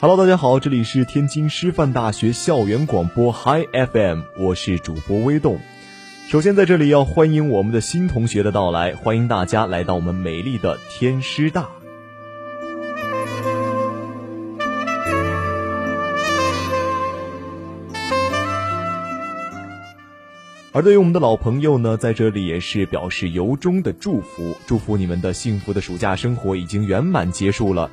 Hello，大家好，这里是天津师范大学校园广播 Hi FM，我是主播微动。首先在这里要欢迎我们的新同学的到来，欢迎大家来到我们美丽的天师大。而对于我们的老朋友呢，在这里也是表示由衷的祝福，祝福你们的幸福的暑假生活已经圆满结束了。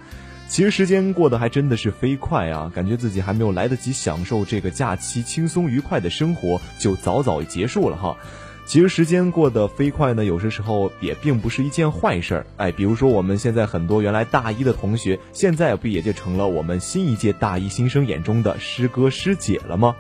其实时间过得还真的是飞快啊，感觉自己还没有来得及享受这个假期轻松愉快的生活，就早早结束了哈。其实时间过得飞快呢，有些时候也并不是一件坏事儿。哎，比如说我们现在很多原来大一的同学，现在不也就成了我们新一届大一新生眼中的师哥师姐了吗？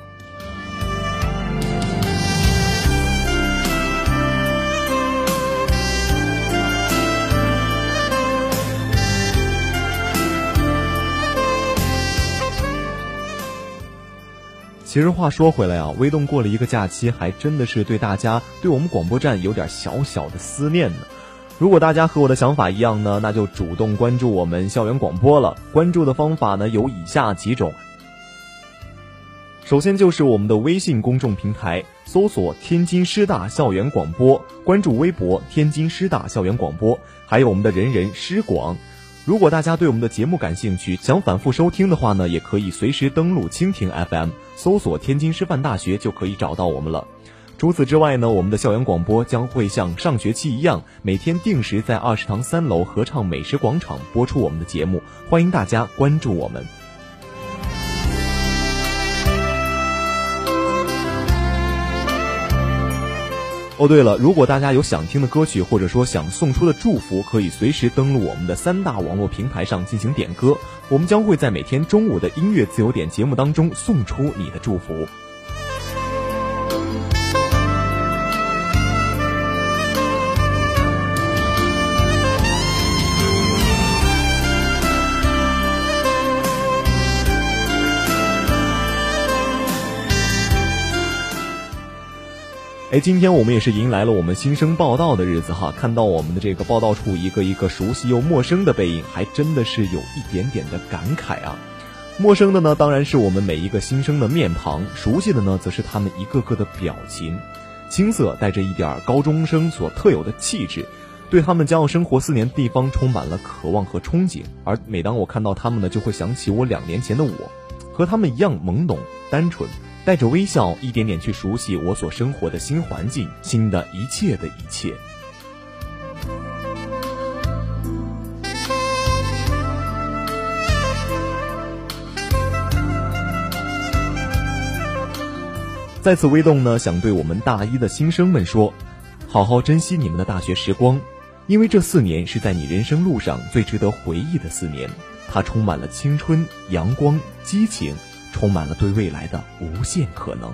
其实话说回来啊，微动过了一个假期，还真的是对大家对我们广播站有点小小的思念呢。如果大家和我的想法一样呢，那就主动关注我们校园广播了。关注的方法呢有以下几种。首先就是我们的微信公众平台，搜索“天津师大校园广播”，关注微博“天津师大校园广播”，还有我们的人人师广。如果大家对我们的节目感兴趣，想反复收听的话呢，也可以随时登录蜻蜓 FM，搜索天津师范大学就可以找到我们了。除此之外呢，我们的校园广播将会像上学期一样，每天定时在二食堂三楼合唱美食广场播出我们的节目，欢迎大家关注我们。哦，对了，如果大家有想听的歌曲，或者说想送出的祝福，可以随时登录我们的三大网络平台上进行点歌，我们将会在每天中午的音乐自由点节目当中送出你的祝福。哎，今天我们也是迎来了我们新生报道的日子哈。看到我们的这个报道处一个一个熟悉又陌生的背影，还真的是有一点点的感慨啊。陌生的呢，当然是我们每一个新生的面庞；熟悉的呢，则是他们一个个的表情。青涩带着一点高中生所特有的气质，对他们将要生活四年的地方充满了渴望和憧憬。而每当我看到他们呢，就会想起我两年前的我，和他们一样懵懂单纯。带着微笑，一点点去熟悉我所生活的新环境，新的一切的一切。在此微动呢，想对我们大一的新生们说：好好珍惜你们的大学时光，因为这四年是在你人生路上最值得回忆的四年，它充满了青春、阳光、激情。充满了对未来的无限可能。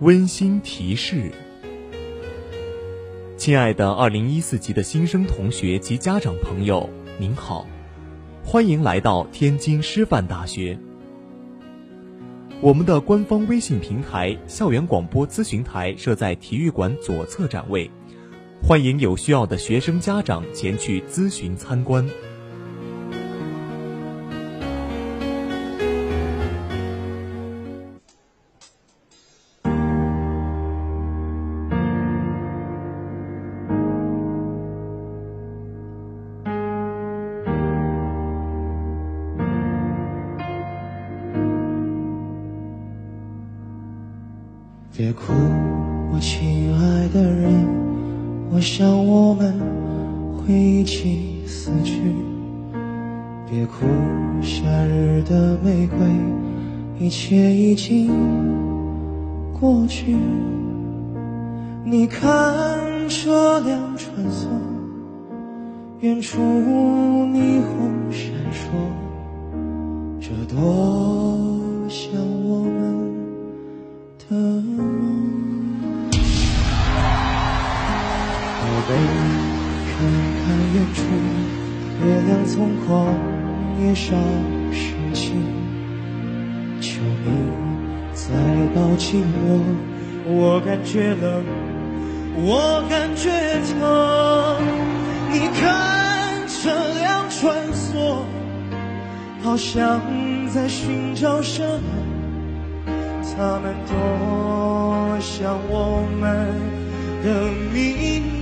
温馨提示。亲爱的二零一四级的新生同学及家长朋友您好欢迎来到天津师范大学。我们的官方微信平台校园广播咨询台设在体育馆左侧展位欢迎有需要的学生家长前去咨询参观。像在寻找什么？他们多像我们的秘密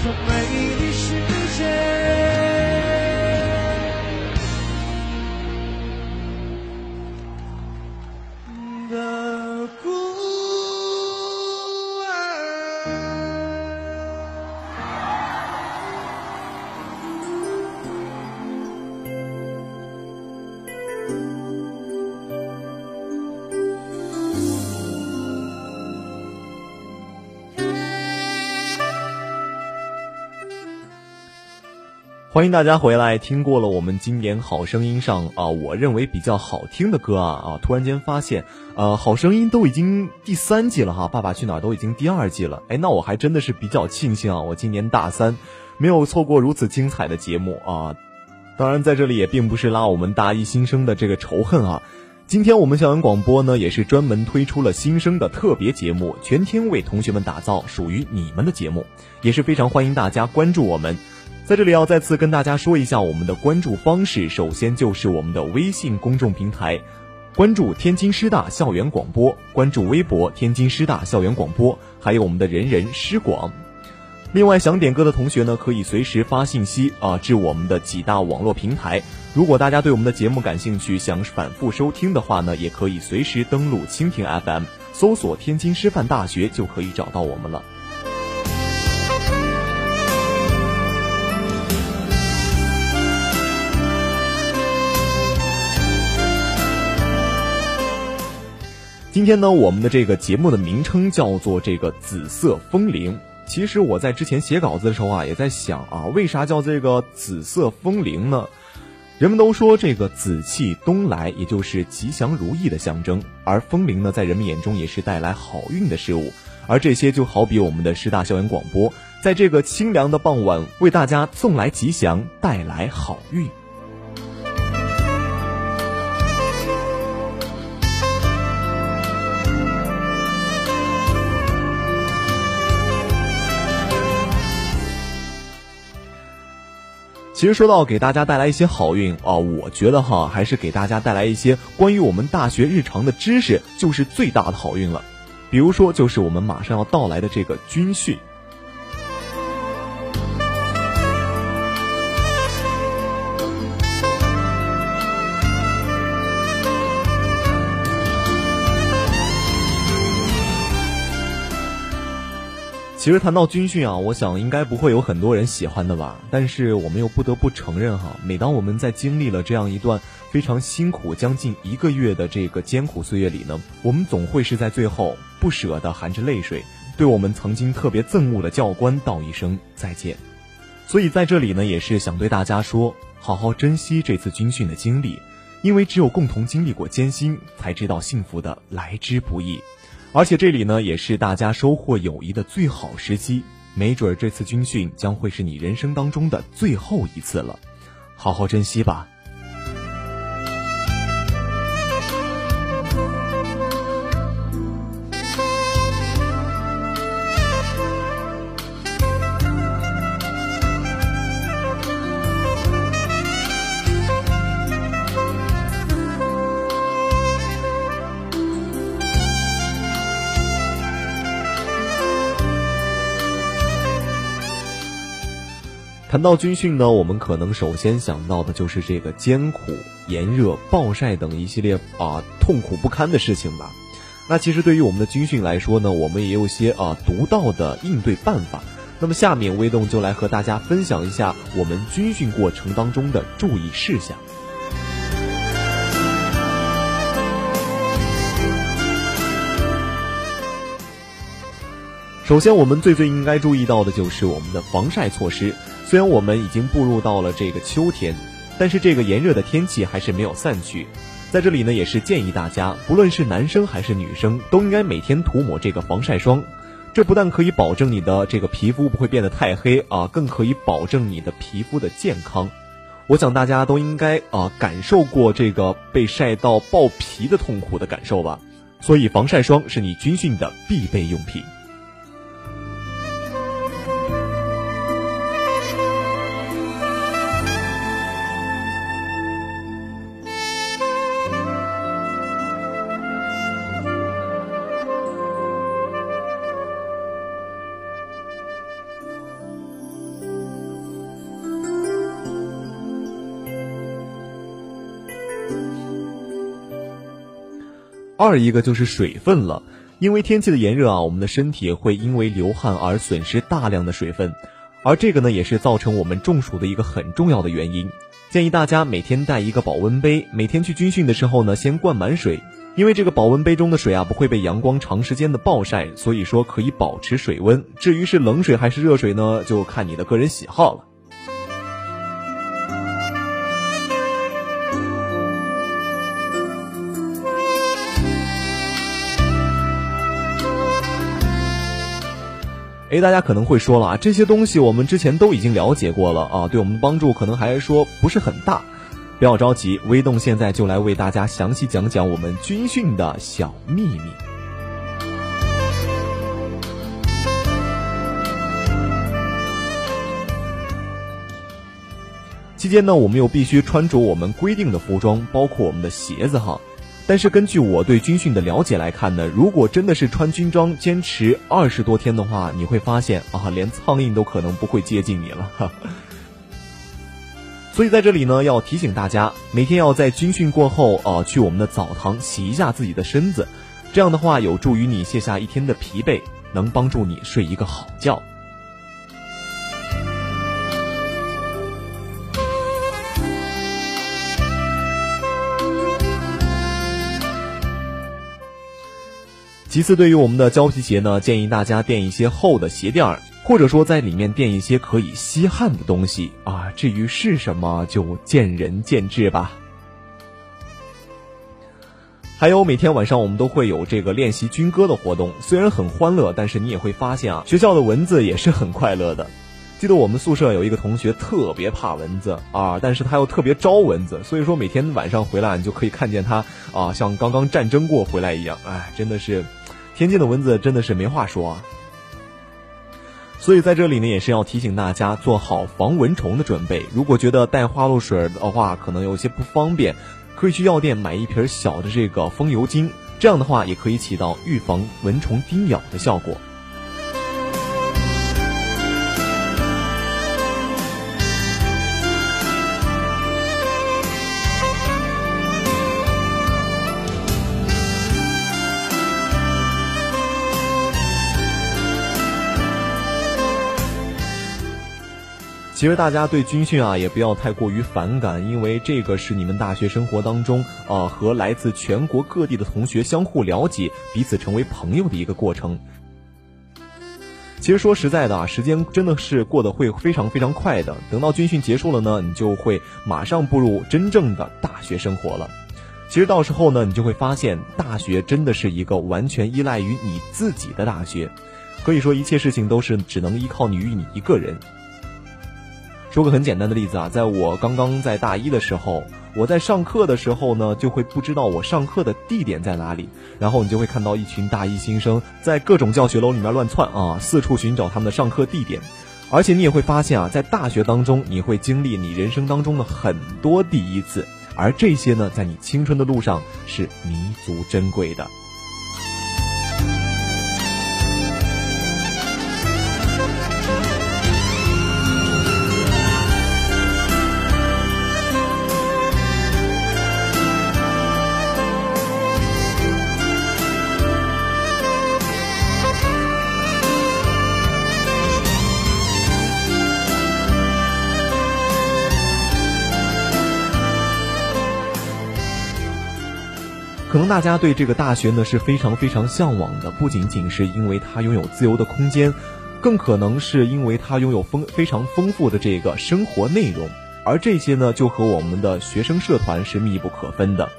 说没欢迎大家回来！听过了我们今年《好声音》上啊，我认为比较好听的歌啊啊，突然间发现，呃，《好声音》都已经第三季了哈，《爸爸去哪儿》都已经第二季了。哎，那我还真的是比较庆幸啊，我今年大三，没有错过如此精彩的节目啊。当然，在这里也并不是拉我们大一新生的这个仇恨啊。今天我们校园广播呢，也是专门推出了新生的特别节目，全天为同学们打造属于你们的节目，也是非常欢迎大家关注我们。在这里要再次跟大家说一下我们的关注方式，首先就是我们的微信公众平台，关注天津师大校园广播，关注微博天津师大校园广播，还有我们的人人师广。另外，想点歌的同学呢，可以随时发信息啊至我们的几大网络平台。如果大家对我们的节目感兴趣，想反复收听的话呢，也可以随时登录蜻蜓 FM，搜索天津师范大学就可以找到我们了。今天呢，我们的这个节目的名称叫做这个“紫色风铃”。其实我在之前写稿子的时候啊，也在想啊，为啥叫这个“紫色风铃”呢？人们都说这个紫气东来，也就是吉祥如意的象征，而风铃呢，在人们眼中也是带来好运的事物。而这些就好比我们的师大校园广播，在这个清凉的傍晚，为大家送来吉祥，带来好运。其实说到给大家带来一些好运啊，我觉得哈，还是给大家带来一些关于我们大学日常的知识，就是最大的好运了。比如说，就是我们马上要到来的这个军训。其实谈到军训啊，我想应该不会有很多人喜欢的吧。但是我们又不得不承认哈，每当我们在经历了这样一段非常辛苦、将近一个月的这个艰苦岁月里呢，我们总会是在最后不舍得含着泪水，对我们曾经特别憎恶的教官道一声再见。所以在这里呢，也是想对大家说，好好珍惜这次军训的经历，因为只有共同经历过艰辛，才知道幸福的来之不易。而且这里呢，也是大家收获友谊的最好时机。没准这次军训将会是你人生当中的最后一次了，好好珍惜吧。谈到军训呢，我们可能首先想到的就是这个艰苦、炎热、暴晒等一系列啊痛苦不堪的事情吧。那其实对于我们的军训来说呢，我们也有些啊独到的应对办法。那么下面微动就来和大家分享一下我们军训过程当中的注意事项。首先，我们最最应该注意到的就是我们的防晒措施。虽然我们已经步入到了这个秋天，但是这个炎热的天气还是没有散去。在这里呢，也是建议大家，不论是男生还是女生，都应该每天涂抹这个防晒霜。这不但可以保证你的这个皮肤不会变得太黑啊，更可以保证你的皮肤的健康。我想大家都应该啊感受过这个被晒到爆皮的痛苦的感受吧。所以防晒霜是你军训的必备用品。二一个就是水分了，因为天气的炎热啊，我们的身体会因为流汗而损失大量的水分，而这个呢也是造成我们中暑的一个很重要的原因。建议大家每天带一个保温杯，每天去军训的时候呢，先灌满水，因为这个保温杯中的水啊不会被阳光长时间的暴晒，所以说可以保持水温。至于是冷水还是热水呢，就看你的个人喜好了。哎，大家可能会说了啊，这些东西我们之前都已经了解过了啊，对我们的帮助可能还说不是很大。不要着急，微动现在就来为大家详细讲讲我们军训的小秘密。期间呢，我们又必须穿着我们规定的服装，包括我们的鞋子哈。但是根据我对军训的了解来看呢，如果真的是穿军装坚持二十多天的话，你会发现啊，连苍蝇都可能不会接近你了。所以在这里呢，要提醒大家，每天要在军训过后啊，去我们的澡堂洗一下自己的身子，这样的话有助于你卸下一天的疲惫，能帮助你睡一个好觉。其次，对于我们的胶皮鞋呢，建议大家垫一些厚的鞋垫儿，或者说在里面垫一些可以吸汗的东西啊。至于是什么，就见仁见智吧。还有每天晚上我们都会有这个练习军歌的活动，虽然很欢乐，但是你也会发现啊，学校的蚊子也是很快乐的。记得我们宿舍有一个同学特别怕蚊子啊，但是他又特别招蚊子，所以说每天晚上回来你就可以看见他啊，像刚刚战争过回来一样，哎，真的是。天津的蚊子真的是没话说啊，所以在这里呢，也是要提醒大家做好防蚊虫的准备。如果觉得带花露水的话可能有些不方便，可以去药店买一瓶小的这个风油精，这样的话也可以起到预防蚊虫叮咬的效果。其实大家对军训啊也不要太过于反感，因为这个是你们大学生活当中啊和来自全国各地的同学相互了解、彼此成为朋友的一个过程。其实说实在的啊，时间真的是过得会非常非常快的。等到军训结束了呢，你就会马上步入真正的大学生活了。其实到时候呢，你就会发现，大学真的是一个完全依赖于你自己的大学，可以说一切事情都是只能依靠你与你一个人。说个很简单的例子啊，在我刚刚在大一的时候，我在上课的时候呢，就会不知道我上课的地点在哪里，然后你就会看到一群大一新生在各种教学楼里面乱窜啊，四处寻找他们的上课地点，而且你也会发现啊，在大学当中，你会经历你人生当中的很多第一次，而这些呢，在你青春的路上是弥足珍贵的。大家对这个大学呢是非常非常向往的，不仅仅是因为它拥有自由的空间，更可能是因为它拥有丰非常丰富的这个生活内容，而这些呢就和我们的学生社团是密不可分的。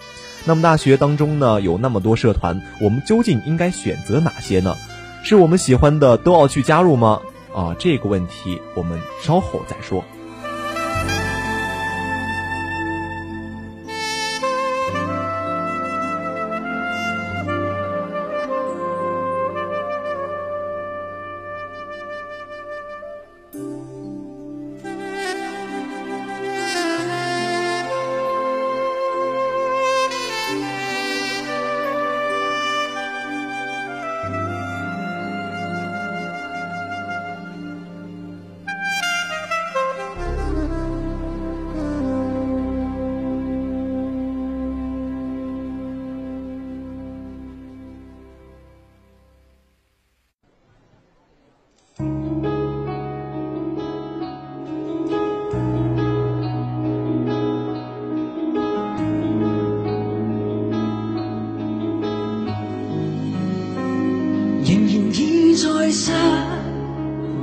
那么大学当中呢有那么多社团，我们究竟应该选择哪些呢？是我们喜欢的都要去加入吗？啊，这个问题我们稍后再说。在失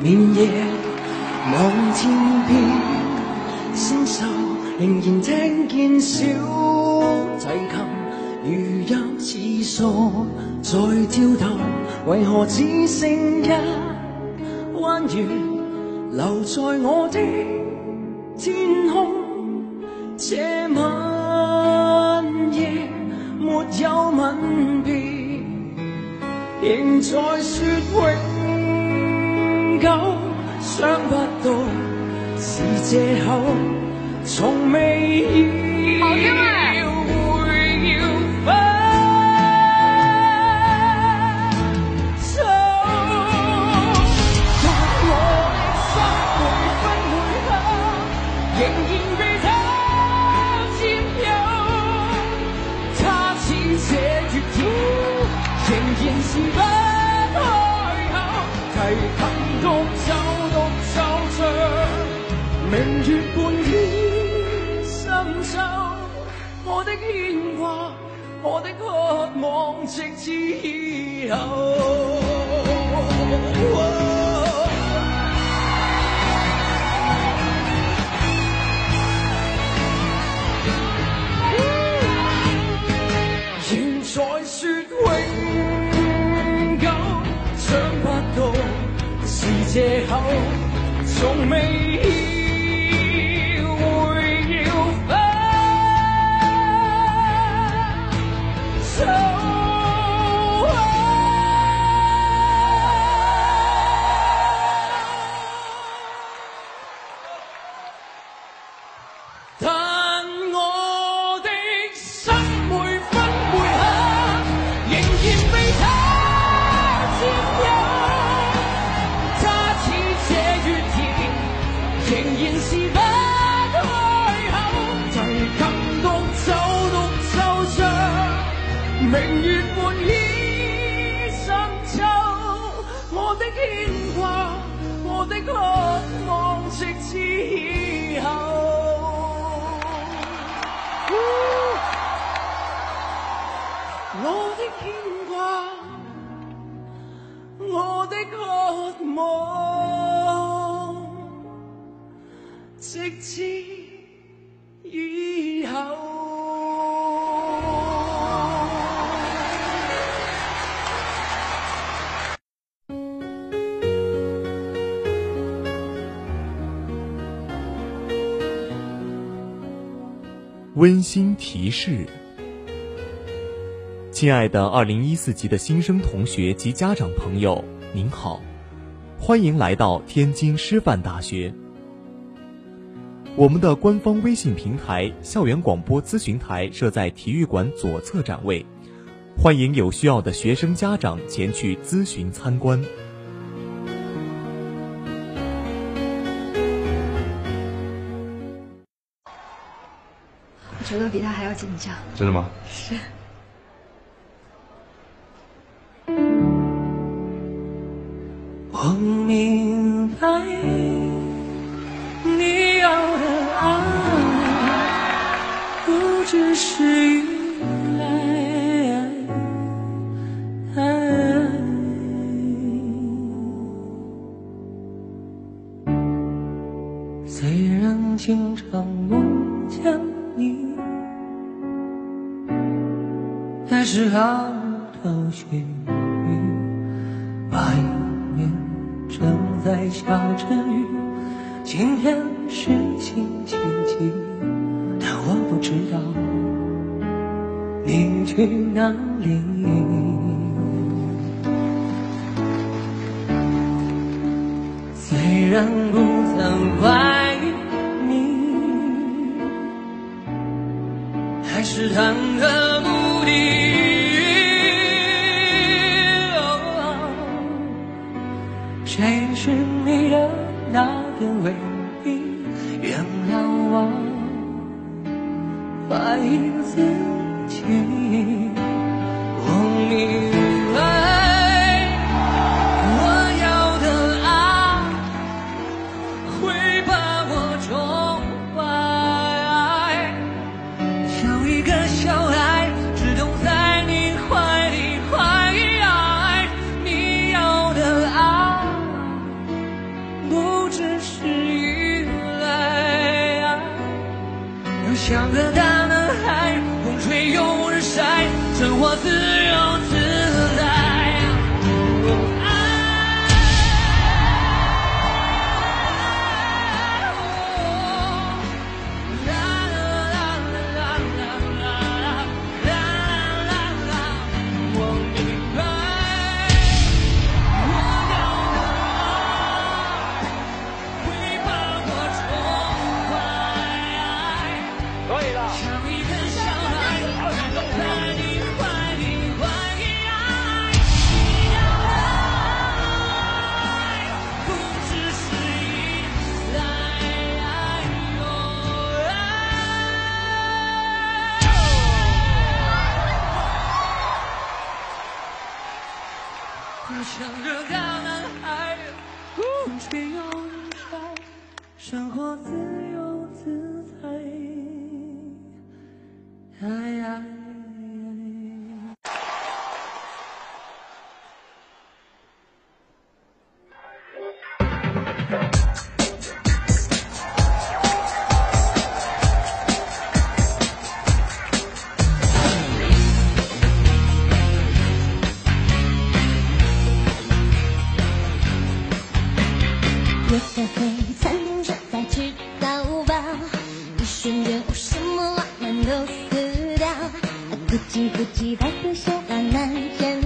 眠夜望天边星宿仍然听见小提琴如泣似诉再挑逗为何只剩一弯月留在我的再说永久，想不到是借口，从未直至以后。现在说永久，想不到是借口，从未温馨提示：亲爱的二零一四级的新生同学及家长朋友，您好，欢迎来到天津师范大学。我们的官方微信平台“校园广播咨询台”设在体育馆左侧展位，欢迎有需要的学生家长前去咨询参观。觉得比他还要紧张。真的吗？是。飘头雪雨，外面正在下着雨。今天是星期几？但我不知道。你去哪里？虽然不曾怀疑你。还是忐忑。爱情像那南天。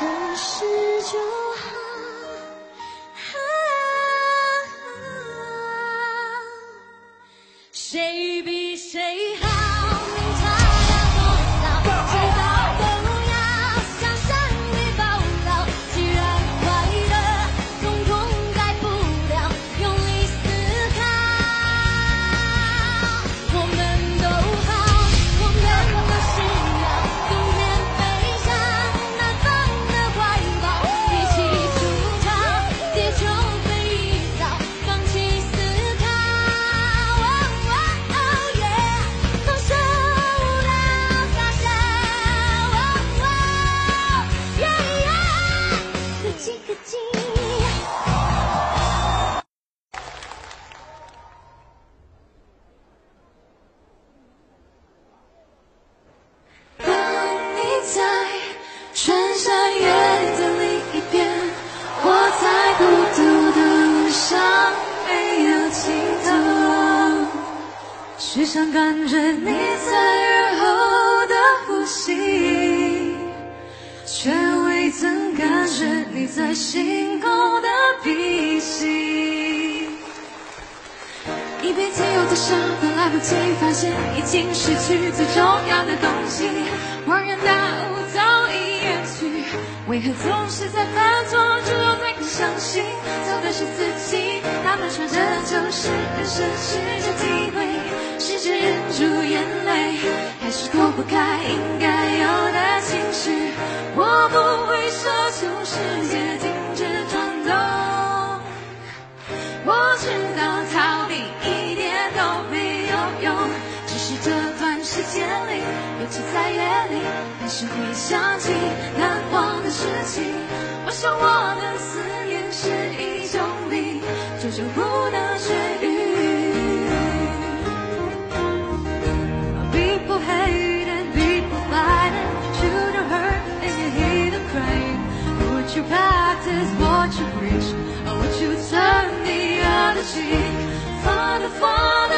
若是中是自己？他们说这就是人生，试着体会，试着忍住眼泪，还是躲不开应该有的情绪。我不会奢求世界停止转动，我知道逃避一点都没有用，只是这段时间里，尤其在夜里，还是会想起难忘的事情。我想我的思念是一种 病，久久不能痊愈。People hate and people fight and children hurt and you hear them crying. Would you practice what you preach, or would you turn the other cheek? Father, Father, Father,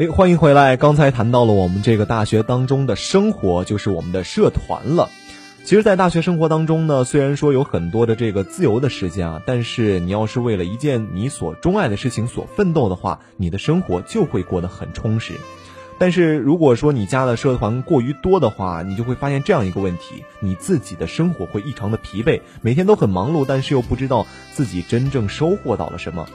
哎，欢迎回来！刚才谈到了我们这个大学当中的生活，就是我们的社团了。其实，在大学生活当中呢，虽然说有很多的这个自由的时间啊，但是你要是为了一件你所钟爱的事情所奋斗的话，你的生活就会过得很充实。但是如果说你加的社团过于多的话，你就会发现这样一个问题：你自己的生活会异常的疲惫，每天都很忙碌，但是又不知道自己真正收获到了什么。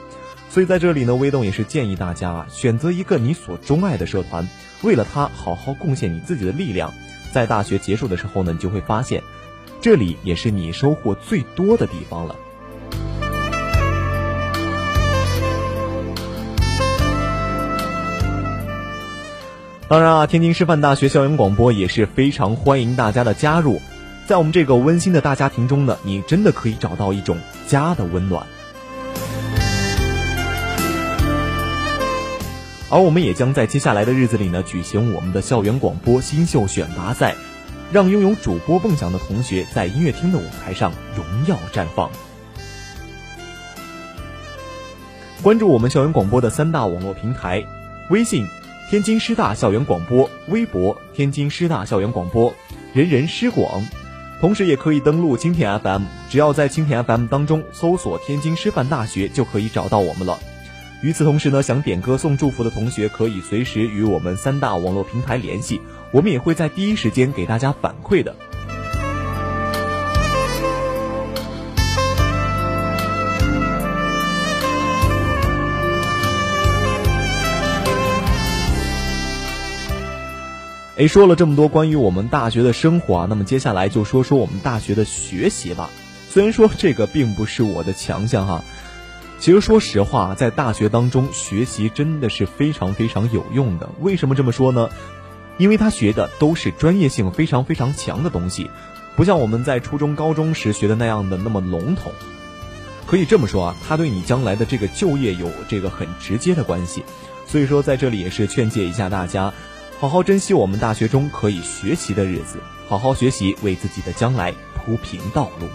所以在这里呢，微动也是建议大家啊，选择一个你所钟爱的社团，为了它好好贡献你自己的力量。在大学结束的时候呢，你就会发现，这里也是你收获最多的地方了。当然啊，天津师范大学校园广播也是非常欢迎大家的加入，在我们这个温馨的大家庭中呢，你真的可以找到一种家的温暖。而我们也将在接下来的日子里呢，举行我们的校园广播新秀选拔赛，让拥有主播梦想的同学在音乐厅的舞台上荣耀绽放。关注我们校园广播的三大网络平台：微信“天津师大校园广播”，微博“天津师大校园广播”，人人师广。同时，也可以登录蜻蜓 FM，只要在蜻蜓 FM 当中搜索“天津师范大学”，就可以找到我们了。与此同时呢，想点歌送祝福的同学可以随时与我们三大网络平台联系，我们也会在第一时间给大家反馈的。哎，说了这么多关于我们大学的生活啊，那么接下来就说说我们大学的学习吧。虽然说这个并不是我的强项哈。其实说实话，在大学当中学习真的是非常非常有用的。为什么这么说呢？因为他学的都是专业性非常非常强的东西，不像我们在初中、高中时学的那样的那么笼统。可以这么说啊，他对你将来的这个就业有这个很直接的关系。所以说，在这里也是劝诫一下大家，好好珍惜我们大学中可以学习的日子，好好学习，为自己的将来铺平道路。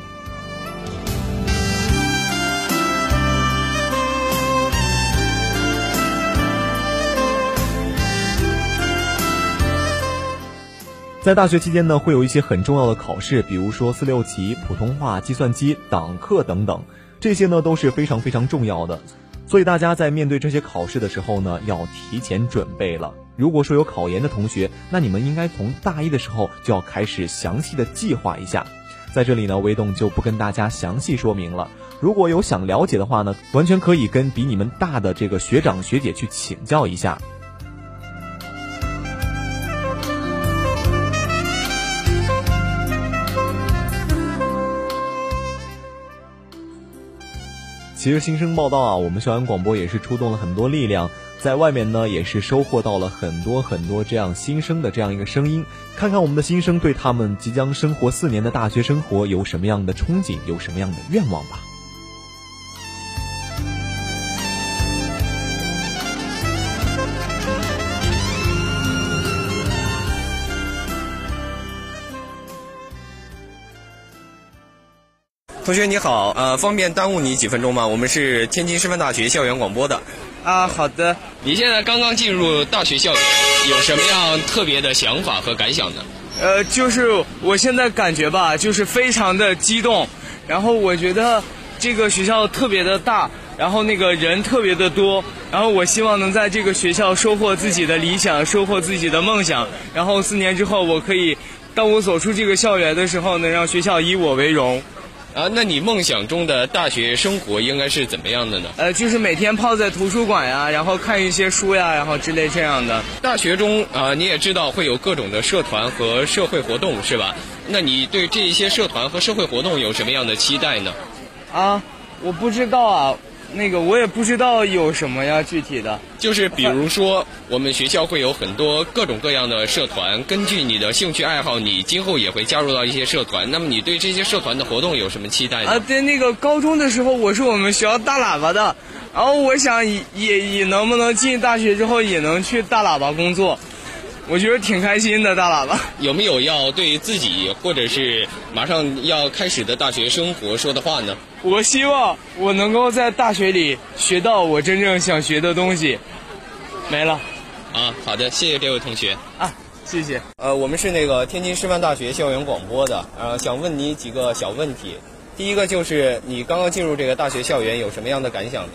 在大学期间呢，会有一些很重要的考试，比如说四六级、普通话、计算机、党课等等，这些呢都是非常非常重要的。所以大家在面对这些考试的时候呢，要提前准备了。如果说有考研的同学，那你们应该从大一的时候就要开始详细的计划一下。在这里呢，微动就不跟大家详细说明了。如果有想了解的话呢，完全可以跟比你们大的这个学长学姐去请教一下。其实新生报道啊，我们校园广播也是出动了很多力量，在外面呢也是收获到了很多很多这样新生的这样一个声音。看看我们的新生对他们即将生活四年的大学生活有什么样的憧憬，有什么样的愿望吧。同学你好，呃，方便耽误你几分钟吗？我们是天津师范大学校园广播的。啊，好的。你现在刚刚进入大学校园，有什么样特别的想法和感想呢？呃，就是我现在感觉吧，就是非常的激动。然后我觉得这个学校特别的大，然后那个人特别的多。然后我希望能在这个学校收获自己的理想，收获自己的梦想。然后四年之后，我可以，当我走出这个校园的时候，能让学校以我为荣。啊，那你梦想中的大学生活应该是怎么样的呢？呃，就是每天泡在图书馆呀，然后看一些书呀，然后之类这样的。大学中啊，你也知道会有各种的社团和社会活动，是吧？那你对这一些社团和社会活动有什么样的期待呢？啊，我不知道啊。那个我也不知道有什么呀，具体的。就是比如说，我们学校会有很多各种各样的社团，根据你的兴趣爱好，你今后也会加入到一些社团。那么你对这些社团的活动有什么期待呢？啊，对，那个高中的时候我是我们学校大喇叭的，然后我想也也能不能进大学之后也能去大喇叭工作。我觉得挺开心的，大喇叭。有没有要对自己或者是马上要开始的大学生活说的话呢？我希望我能够在大学里学到我真正想学的东西。没了。啊，好的，谢谢这位同学。啊，谢谢。呃，我们是那个天津师范大学校园广播的，呃，想问你几个小问题。第一个就是你刚刚进入这个大学校园有什么样的感想呢？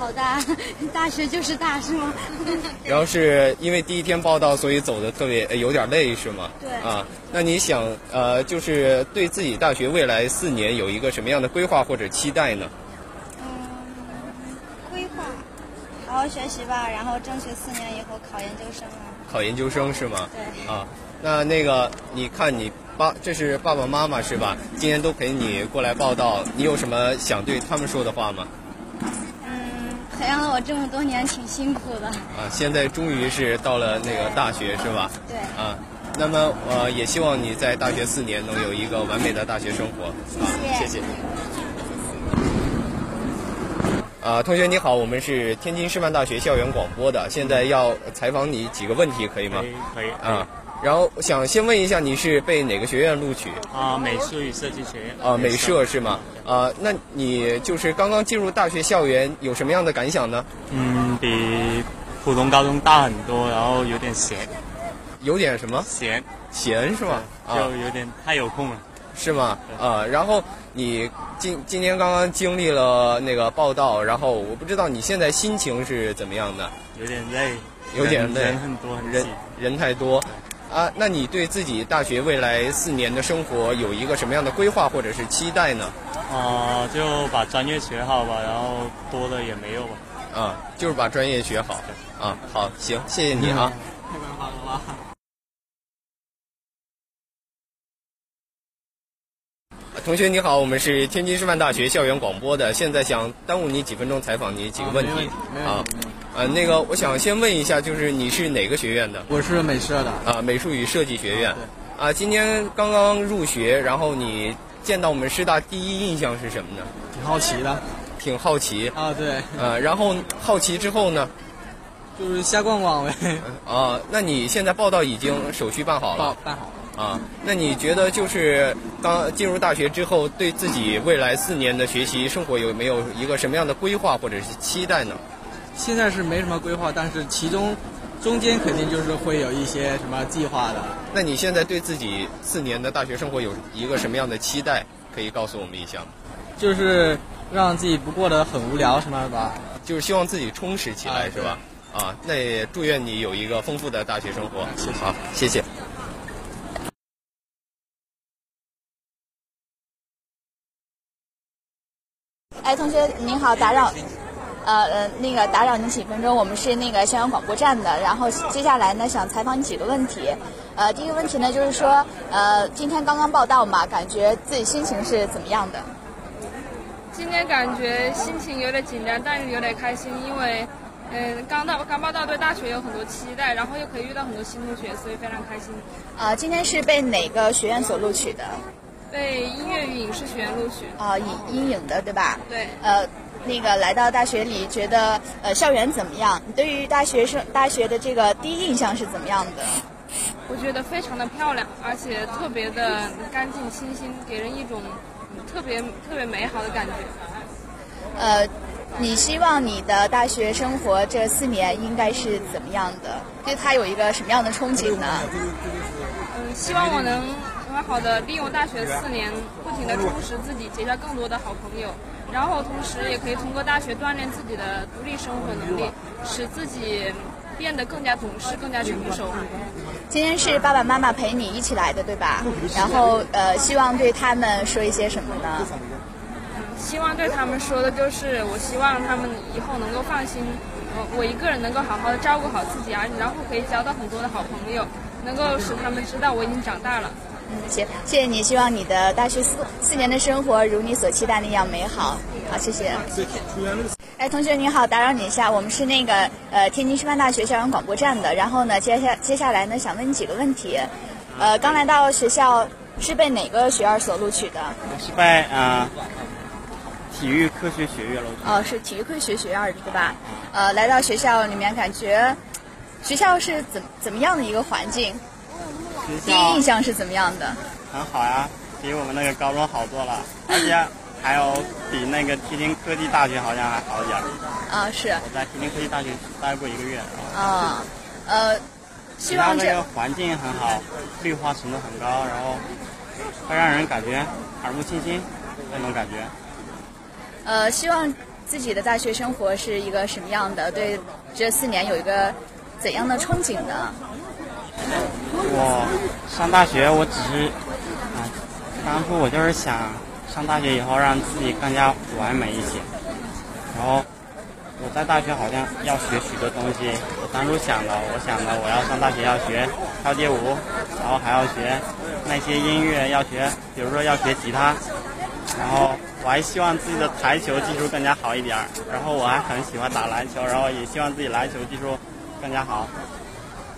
好的，大学就是大，是吗？然后是因为第一天报道，所以走的特别有点累，是吗？对。啊，那你想呃，就是对自己大学未来四年有一个什么样的规划或者期待呢？嗯，规划，好好学习吧，然后争取四年以后考研究生啊。考研究生是吗？对。啊，那那个你看你爸，这是爸爸妈妈是吧？今天都陪你过来报道，你有什么想对他们说的话吗？培养了我这么多年，挺辛苦的。啊，现在终于是到了那个大学，是吧？对。啊，那么呃，也希望你在大学四年能有一个完美的大学生活。啊，谢谢。啊，同学你好，我们是天津师范大学校园广播的，现在要采访你几个问题，可以吗？可以。啊。然后想先问一下，你是被哪个学院录取？啊，美术与设计学院。啊，美设是吗？啊，那你就是刚刚进入大学校园，有什么样的感想呢？嗯，比普通高中大很多，然后有点闲。有点什么？闲。闲是吗？就有点太有空了。是吗？啊，然后你今今天刚刚经历了那个报道，然后我不知道你现在心情是怎么样的？有点累。有点累。人很多，人人太多。啊，那你对自己大学未来四年的生活有一个什么样的规划或者是期待呢？啊，就把专业学好吧，然后多的也没有吧。啊，就是把专业学好。啊，好，行，谢谢你啊。太官方了吧？同学你好，我们是天津师范大学校园广播的，现在想耽误你几分钟采访你几个问题啊。呃，那个，我想先问一下，就是你是哪个学院的？我是美设的。啊，美术与设计学院。啊，今天刚刚入学，然后你见到我们师大第一印象是什么呢？挺好奇的。挺好奇啊，对。呃，然后好奇之后呢？就是瞎逛逛呗。啊，那你现在报道已经手续办好了？办好了。啊，那你觉得就是刚进入大学之后，对自己未来四年的学习生活有没有一个什么样的规划或者是期待呢？现在是没什么规划，但是其中中间肯定就是会有一些什么计划的。那你现在对自己四年的大学生活有一个什么样的期待？可以告诉我们一下吗？就是让自己不过得很无聊什么的吧，就是希望自己充实起来，是吧？啊，那也祝愿你有一个丰富的大学生活。谢谢，好，谢谢。哎，同学您好，打扰，呃呃，那个打扰您几分钟，我们是那个襄阳广播站的，然后接下来呢想采访你几个问题，呃，第一个问题呢就是说，呃，今天刚刚报道嘛，感觉自己心情是怎么样的？今天感觉心情有点紧张，但是有点开心，因为，嗯，刚到刚报道，对大学有很多期待，然后又可以遇到很多新同学，所以非常开心。啊，今天是被哪个学院所录取的？被音乐与影视学院录取。啊，影阴影的对吧？对。呃，那个来到大学里，觉得呃校园怎么样？你对于大学生大学的这个第一印象是怎么样的？我觉得非常的漂亮，而且特别的干净清新，给人一种。特别特别美好的感觉。呃，你希望你的大学生活这四年应该是怎么样的？对他有一个什么样的憧憬呢？嗯，希望我能很好的利用大学四年，不停的充实自己，结交更多的好朋友，然后同时也可以通过大学锻炼自己的独立生活能力，使自己。变得更加懂事，更加成熟。今天是爸爸妈妈陪你一起来的，对吧？然后呃，希望对他们说一些什么呢？希望对他们说的就是，我希望他们以后能够放心，我我一个人能够好好的照顾好自己啊，然后可以交到很多的好朋友，能够使他们知道我已经长大了。嗯，行，谢谢你。希望你的大学四四年的生活如你所期待那样美好。好，谢谢。哎，同学你好，打扰你一下，我们是那个呃天津师范大学校园广播站的。然后呢，接下接下来呢，想问你几个问题。呃，刚来到学校是被哪个学院所录取的？是被啊体育科学学院录取。哦，是体育科学学院的对吧？呃，来到学校里面，感觉学校是怎怎么样的一个环境？第一印象是怎么样的？很好呀，比我们那个高中好多了，而且。还有比那个天津科技大学好像还好点儿。啊，是。我在天津科技大学待过一个月。啊，呃，希望这个环境很好，绿化程度很高，然后会让人感觉耳目清新那种感觉。呃，希望自己的大学生活是一个什么样的？对这四年有一个怎样的憧憬呢？我上大学，我只是啊，当初我就是想。上大学以后，让自己更加完美一些。然后我在大学好像要学许多东西。我当初想的，我想的我要上大学要学跳街舞，然后还要学那些音乐，要学，比如说要学吉他。然后我还希望自己的台球技术更加好一点。然后我还很喜欢打篮球，然后也希望自己篮球技术更加好。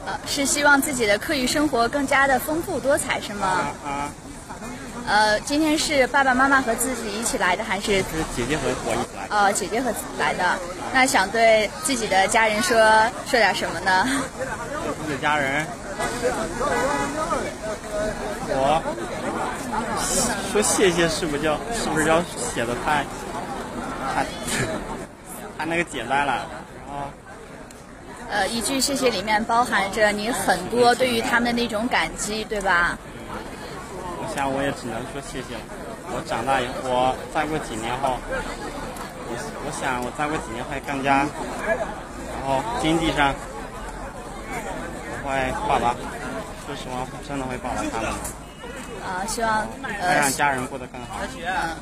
呃，是希望自己的课余生活更加的丰富多彩，是吗？啊。呃，今天是爸爸妈妈和自己一起来的，还是？是姐姐和我一起来。呃，姐姐和来的，那想对自己的家人说说点什么呢？自己的家人，我说谢谢是不是要是不是要写的太太 太那个简单了？然后，呃，一句谢谢里面包含着你很多对于他们的那种感激，对吧？我想我也只能说谢谢了。我长大以后，我再过几年后，我我想我再过几年会更加，然后经济上会报答，说实话，真的会报答他们。啊，希望呃让家人过得更好。嗯，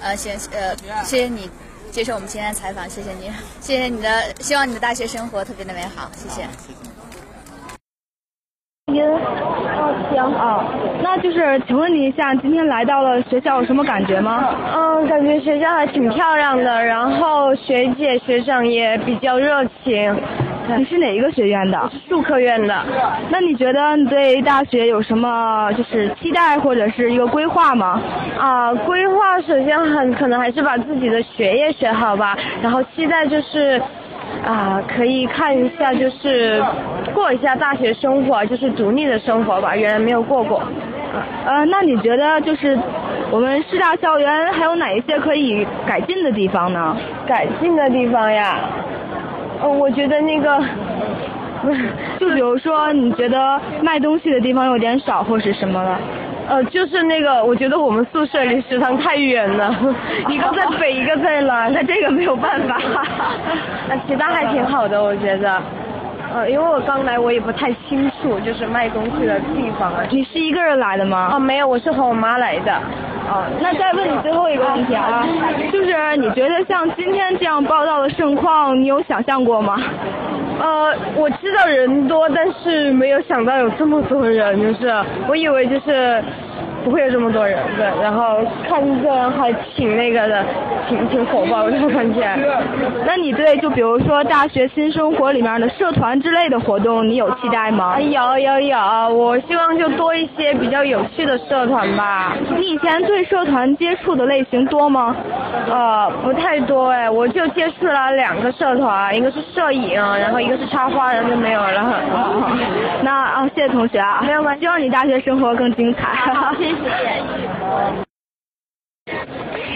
呃，谢呃谢谢你接受我们今天的采访，谢谢你，谢谢你的，希望你的大学生活特别的美好，谢谢。谢谢。音，哦行哦，那就是请问你一下，今天来到了学校有什么感觉吗？嗯，感觉学校还挺漂亮的，然后学姐学长也比较热情，你是哪一个学院的？数科院的。那你觉得你对大学有什么就是期待或者是一个规划吗？啊，规划首先很可能还是把自己的学业学好吧，然后期待就是。啊，可以看一下，就是过一下大学生活，就是独立的生活吧，原来没有过过。呃，那你觉得就是我们师大校园还有哪一些可以改进的地方呢？改进的地方呀，呃，我觉得那个，不是，就比如说你觉得卖东西的地方有点少，或是什么了？呃，就是那个，我觉得我们宿舍离食堂太远了，一个在北，一个在南，那这个没有办法。那其他还挺好的，我觉得。呃，因为我刚来，我也不太清楚，就是卖东西的地方啊。你是一个人来的吗？哦，没有，我是和我妈来的。那再问你最后一个问题啊，就是你觉得像今天这样报道的盛况，你有想象过吗？呃，我知道人多，但是没有想到有这么多人，就是我以为就是不会有这么多人的，然后看着还挺那个的，挺挺火爆的感觉。那你对就比如说大学新生活里面的社团之类的活动，你有期待吗？有有有，我希望就多一些比较有趣的社团吧。你以前对社团接触的类型多吗？呃，不太多哎，我就接触了两个社团，一个是摄影，然后一个是插花，然后就没有了。那啊，谢谢同学啊，没有关系，希望你大学生活更精彩。谢谢。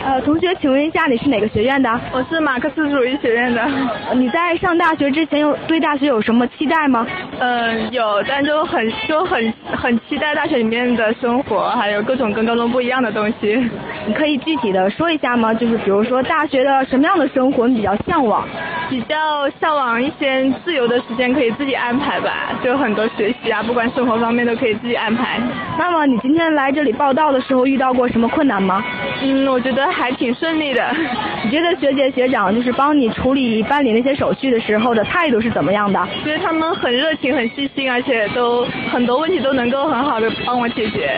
呃，同学，请问一下你是哪个学院的？我是马克思主义学院的。你在上大学之前有对大学有什么期待吗？嗯，有，但就很就很很期待大学里面的生活，还有各种跟高中不一样的东西。你可以具体的说一下吗？就是比如说大学的什么样的生活你比较向往？比较向往一些自由的时间可以自己安排吧，就很多学习啊，不管生活方面都可以自己安排。那么你今天来这里报道的时候遇到过什么困难吗？嗯，我觉得还挺顺利的。你觉得学姐学长就是帮你处理办理那些手续的时候的态度是怎么样的？觉得他们很热情、很细心，而且都很多问题都能够很好的帮我解决。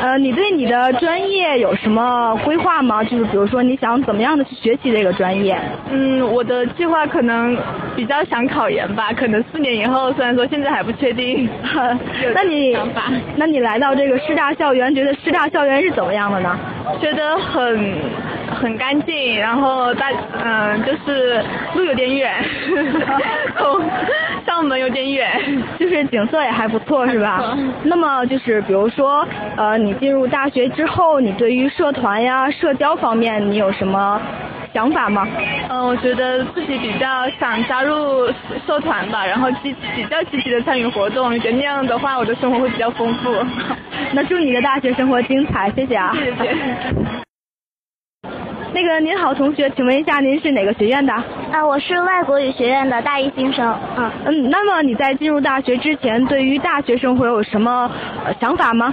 呃，你对你的专业有什么规划吗？就是比如说你想怎么样的去学习这个专业？嗯，我的计划可能比较想考研吧，可能四年以后，虽然说现在还不确定。那你那你来到这个师大校园，觉得师大校园是怎么样的呢？觉得很很干净，然后大嗯就是路有点远，从上门有点远，就是景色也还不错，是吧？那么就是比如说呃，你进入大学之后，你对于社团呀、社交方面，你有什么？想法吗？嗯，我觉得自己比较想加入社团吧，然后积比较积极的参与活动，觉得那样的话我的生活会比较丰富。那祝你的大学生活精彩，谢谢啊。谢谢。那个您好，同学，请问一下您是哪个学院的？啊，我是外国语学院的大一新生。嗯嗯，那么你在进入大学之前，对于大学生活有什么想法吗？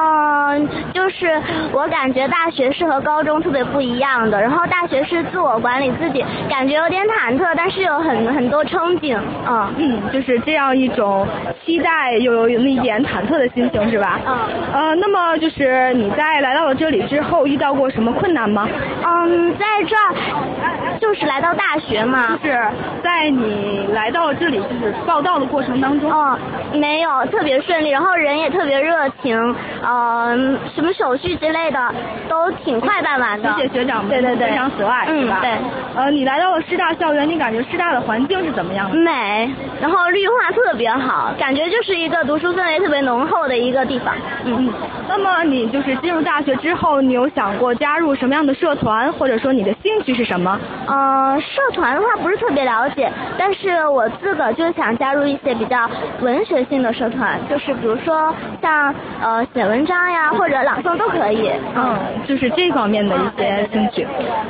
嗯，就是我感觉大学是和高中特别不一样的，然后大学是自我管理自己，感觉有点忐忑，但是有很很多憧憬。嗯嗯，就是这样一种期待又有那一点忐忑的心情，是吧？嗯。呃，那么就是你在来到了这里之后，遇到过什么困难吗？嗯，在这儿就是来到大学嘛，就是在你来到这里就是报道的过程当中，哦，没有特别顺利，然后人也特别热情，嗯，什么手续之类的都挺快办完的。谢谢学长们对对对非常和蔼，嗯？对。呃，你来到了师大校园，你感觉师大的环境是怎么样的？美，然后绿化特别好，感觉就是一个读书氛围特别浓厚的一个地方。嗯嗯。那么你就是进入大学之后，你有想过加入什么样的社团，或者说你的兴趣是什么？呃，社团的话不是特别了解，但是我自个就想加入一些比较文学性的社团，就是比如说像呃写文章呀或者朗诵都可以。嗯，就是这方面的一些兴趣。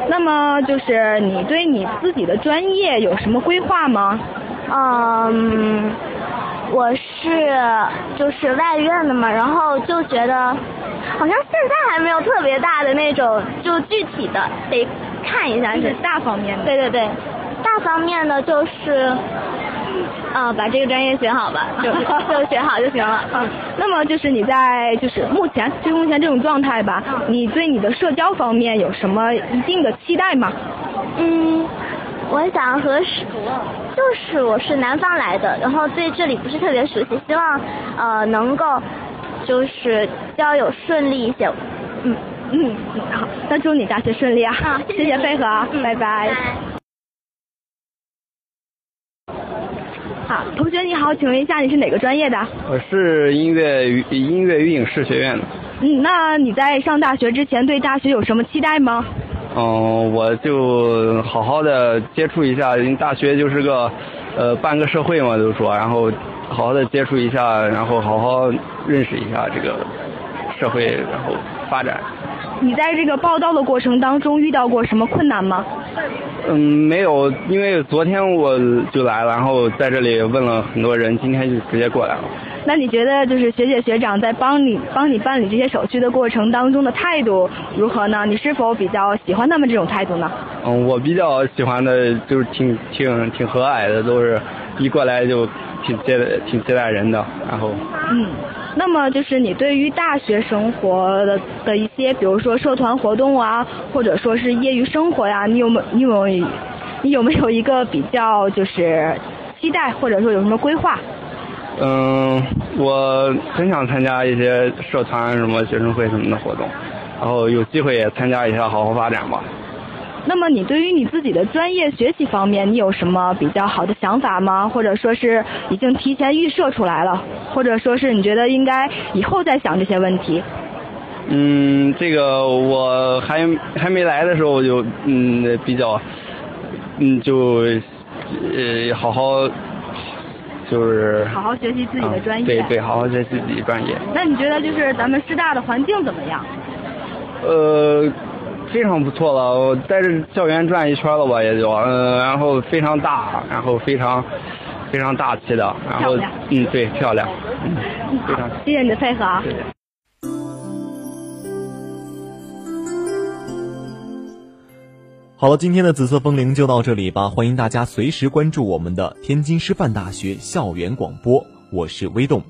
那么就是你对你自己的专业有什么规划吗？嗯，我是就是外院的嘛，然后就觉得好像现在还没有特别大的那种，就具体的得看一下是大方面的。对对对，大方面的就是。啊，把这个专业学好吧，就就学好就行了。嗯，那么就是你在就是目前就目前这种状态吧，你对你的社交方面有什么一定的期待吗？嗯，我想和是就是我是南方来的，然后对这里不是特别熟悉，希望呃能够就是交友顺利一些。嗯嗯，好，那祝你大学顺利啊！好，谢谢配合啊，拜拜。好，同学你好，请问一下你是哪个专业的？我是音乐与音乐与影视学院的。嗯，那你在上大学之前对大学有什么期待吗？嗯，我就好好的接触一下，因为大学就是个呃半个社会嘛，都说，然后好好的接触一下，然后好好认识一下这个社会，然后发展。你在这个报道的过程当中遇到过什么困难吗？嗯，没有，因为昨天我就来了，然后在这里问了很多人，今天就直接过来了。那你觉得就是学姐学长在帮你帮你办理这些手续的过程当中的态度如何呢？你是否比较喜欢他们这种态度呢？嗯，我比较喜欢的就是挺挺挺和蔼的，都是一过来就挺接挺接待人的，然后嗯。那么就是你对于大学生活的的一些，比如说社团活动啊，或者说是业余生活呀，你有没你有你有没有一个比较就是期待，或者说有什么规划？嗯，我很想参加一些社团什么学生会什么的活动，然后有机会也参加一下，好好发展吧。那么你对于你自己的专业学习方面，你有什么比较好的想法吗？或者说是已经提前预设出来了，或者说是你觉得应该以后再想这些问题？嗯，这个我还还没来的时候我就嗯比较嗯就呃好好就是好好学习自己的专业。对对，好好学习自己专业。那你觉得就是咱们师大的环境怎么样？呃。非常不错了，我在这校园转一圈了吧，也就嗯，然后非常大，然后非常非常大气的，然后嗯，对，漂亮，嗯，非常。谢谢你的配合啊。好了，今天的紫色风铃就到这里吧，欢迎大家随时关注我们的天津师范大学校园广播，我是微动。